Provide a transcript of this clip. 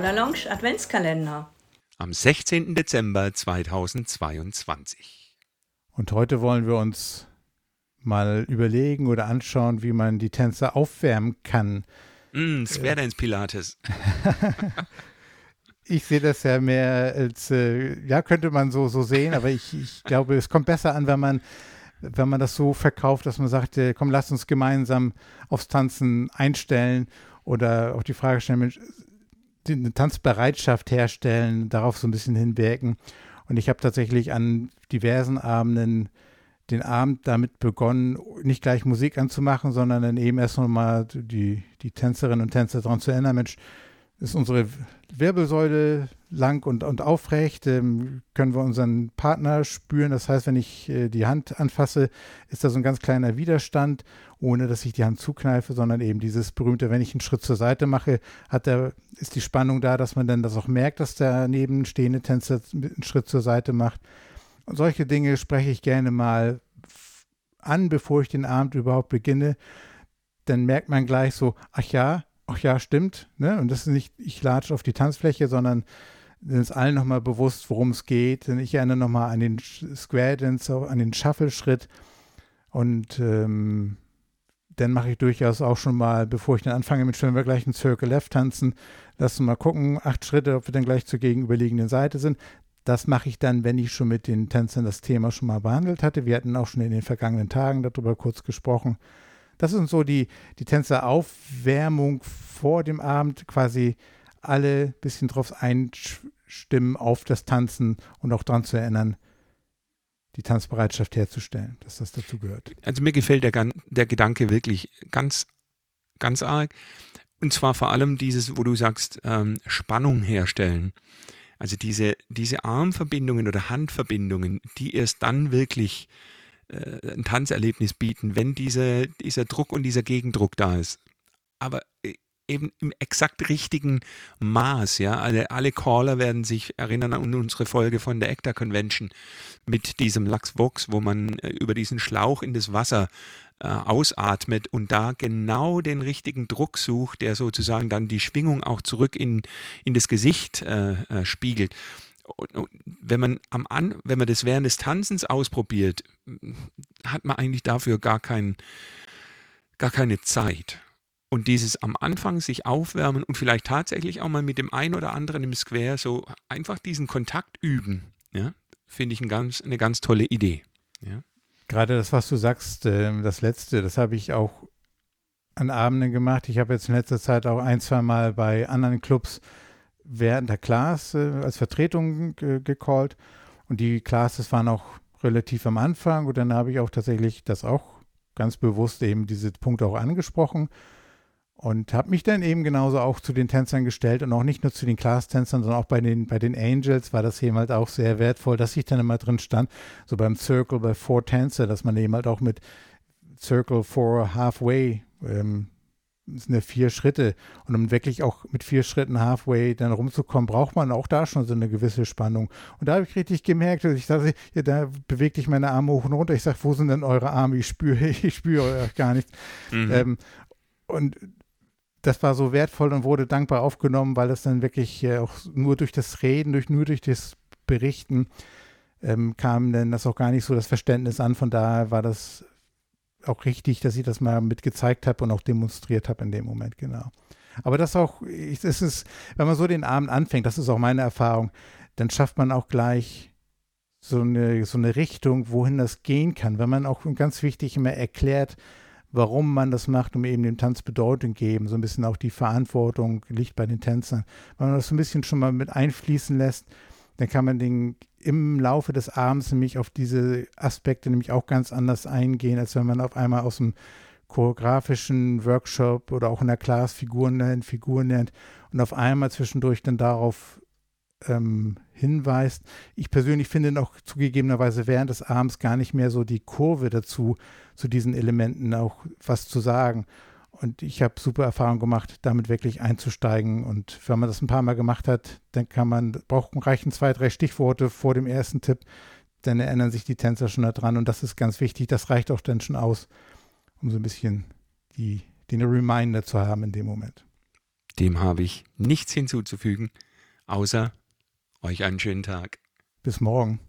Paula Lounge Adventskalender. Am 16. Dezember 2022. Und heute wollen wir uns mal überlegen oder anschauen, wie man die Tänzer aufwärmen kann. Mm, Square Dance Pilates. ich sehe das ja mehr als, äh, ja, könnte man so, so sehen, aber ich, ich glaube, es kommt besser an, wenn man, wenn man das so verkauft, dass man sagt, äh, komm, lass uns gemeinsam aufs Tanzen einstellen oder auch die Frage stellen, Mensch, eine Tanzbereitschaft herstellen, darauf so ein bisschen hinwirken. Und ich habe tatsächlich an diversen Abenden den Abend damit begonnen, nicht gleich Musik anzumachen, sondern dann eben erst nochmal die, die Tänzerinnen und Tänzer daran zu erinnern, Mensch, ist unsere Wirbelsäule lang und, und aufrecht, ähm, können wir unseren Partner spüren. Das heißt, wenn ich äh, die Hand anfasse, ist da so ein ganz kleiner Widerstand, ohne dass ich die Hand zukneife, sondern eben dieses berühmte, wenn ich einen Schritt zur Seite mache, hat der, ist die Spannung da, dass man dann das auch merkt, dass der nebenstehende Tänzer einen Schritt zur Seite macht. Und solche Dinge spreche ich gerne mal an, bevor ich den Abend überhaupt beginne. Dann merkt man gleich so, ach ja, ach ja, stimmt. Ne? Und das ist nicht, ich latsche auf die Tanzfläche, sondern dann ist allen nochmal bewusst, worum es geht. Denn ich erinnere nochmal an den Square Dance, an den Shuffle-Schritt. Und ähm, dann mache ich durchaus auch schon mal, bevor ich dann anfange mit wenn wir gleich einen Circle Left tanzen, lass uns mal gucken, acht Schritte, ob wir dann gleich zur gegenüberliegenden Seite sind. Das mache ich dann, wenn ich schon mit den Tänzern das Thema schon mal behandelt hatte. Wir hatten auch schon in den vergangenen Tagen darüber kurz gesprochen. Das sind so die, die Tänzeraufwärmung vor dem Abend, quasi alle ein bisschen drauf einstimmen auf das Tanzen und auch daran zu erinnern, die Tanzbereitschaft herzustellen, dass das dazu gehört. Also mir gefällt der, der Gedanke wirklich ganz, ganz arg. Und zwar vor allem dieses, wo du sagst, ähm, Spannung herstellen. Also diese, diese Armverbindungen oder Handverbindungen, die erst dann wirklich äh, ein Tanzerlebnis bieten, wenn diese, dieser Druck und dieser Gegendruck da ist. Aber äh, eben im exakt richtigen Maß, ja. Alle, alle Caller werden sich erinnern an unsere Folge von der ECTA Convention mit diesem Lux Vox, wo man äh, über diesen Schlauch in das Wasser äh, ausatmet und da genau den richtigen Druck sucht, der sozusagen dann die Schwingung auch zurück in, in das Gesicht äh, äh, spiegelt wenn man am An, wenn man das während des Tanzens ausprobiert, hat man eigentlich dafür gar kein, gar keine Zeit. Und dieses am Anfang sich aufwärmen und vielleicht tatsächlich auch mal mit dem einen oder anderen im Square so einfach diesen Kontakt üben, ja, finde ich ein ganz, eine ganz tolle Idee. Ja. Gerade das, was du sagst, ähm, das letzte, das habe ich auch an Abenden gemacht. Ich habe jetzt in letzter Zeit auch ein, zwei Mal bei anderen Clubs während der Class äh, als Vertretung gecallt. Und die Classes waren auch relativ am Anfang. Und dann habe ich auch tatsächlich das auch ganz bewusst eben diese Punkte auch angesprochen. Und habe mich dann eben genauso auch zu den Tänzern gestellt und auch nicht nur zu den Class-Tänzern, sondern auch bei den, bei den Angels war das eben halt auch sehr wertvoll, dass ich dann immer drin stand, so beim Circle, bei Four Tänzer, dass man eben halt auch mit Circle Four Halfway ähm, sind ja vier Schritte. Und um wirklich auch mit vier Schritten halfway dann rumzukommen, braucht man auch da schon so eine gewisse Spannung. Und da habe ich richtig gemerkt, ich dachte, ja, da bewegte ich meine Arme hoch und runter. Ich sage, wo sind denn eure Arme? Ich spüre, ich spüre gar nichts. Mhm. Ähm, und das war so wertvoll und wurde dankbar aufgenommen, weil das dann wirklich äh, auch nur durch das Reden, durch, nur durch das Berichten ähm, kam denn das auch gar nicht so das Verständnis an. Von daher war das auch richtig, dass ich das mal mit gezeigt habe und auch demonstriert habe in dem Moment, genau. Aber das auch, es ist, wenn man so den Abend anfängt, das ist auch meine Erfahrung, dann schafft man auch gleich so eine, so eine Richtung, wohin das gehen kann. Wenn man auch ganz wichtig immer erklärt, warum man das macht, um eben dem Tanz Bedeutung geben, so ein bisschen auch die Verantwortung liegt bei den Tänzern. Wenn man das so ein bisschen schon mal mit einfließen lässt, dann kann man den im Laufe des Abends nämlich auf diese Aspekte nämlich auch ganz anders eingehen, als wenn man auf einmal aus dem choreografischen Workshop oder auch in der Class Figuren lernt, Figuren lernt und auf einmal zwischendurch dann darauf ähm, hinweist. Ich persönlich finde auch zugegebenerweise während des Abends gar nicht mehr so die Kurve dazu, zu diesen Elementen auch was zu sagen. Und ich habe super Erfahrungen gemacht, damit wirklich einzusteigen. Und wenn man das ein paar Mal gemacht hat, dann kann man, braucht reichen zwei, drei Stichworte vor dem ersten Tipp, dann erinnern sich die Tänzer schon daran. Und das ist ganz wichtig. Das reicht auch dann schon aus, um so ein bisschen die, den Reminder zu haben in dem Moment. Dem habe ich nichts hinzuzufügen, außer euch einen schönen Tag. Bis morgen.